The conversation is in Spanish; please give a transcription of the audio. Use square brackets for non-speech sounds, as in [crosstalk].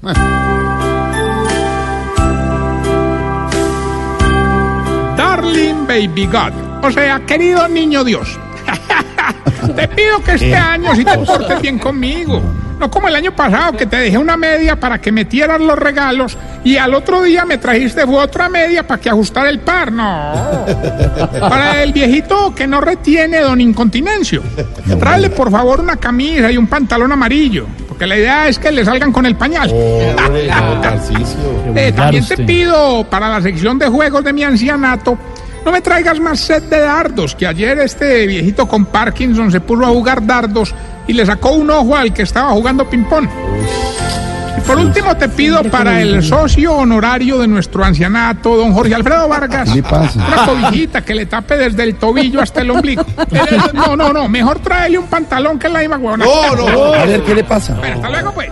[laughs] Darling Baby God, o sea, querido niño Dios, [laughs] te pido que este año si te portes bien conmigo. No como el año pasado que te dejé una media para que metieras los regalos y al otro día me trajiste otra media para que ajustara el par. No. [laughs] Para el viejito que no retiene don Incontinencio. Tráele por favor una camisa y un pantalón amarillo. Porque la idea es que le salgan con el pañal. [laughs] Eh, también te pido para la sección de juegos de mi ancianato, no me traigas más set de dardos, que ayer este viejito con Parkinson se puso a jugar dardos y le sacó un ojo al que estaba jugando ping-pong. Y por último te pido para el socio honorario de nuestro ancianato, don Jorge Alfredo Vargas, una cobijita que le tape desde el tobillo hasta el ombligo. No, no, no, mejor tráele un pantalón que la misma huevona. No, no, a ver, ¿qué le pasa? Bueno, hasta luego pues.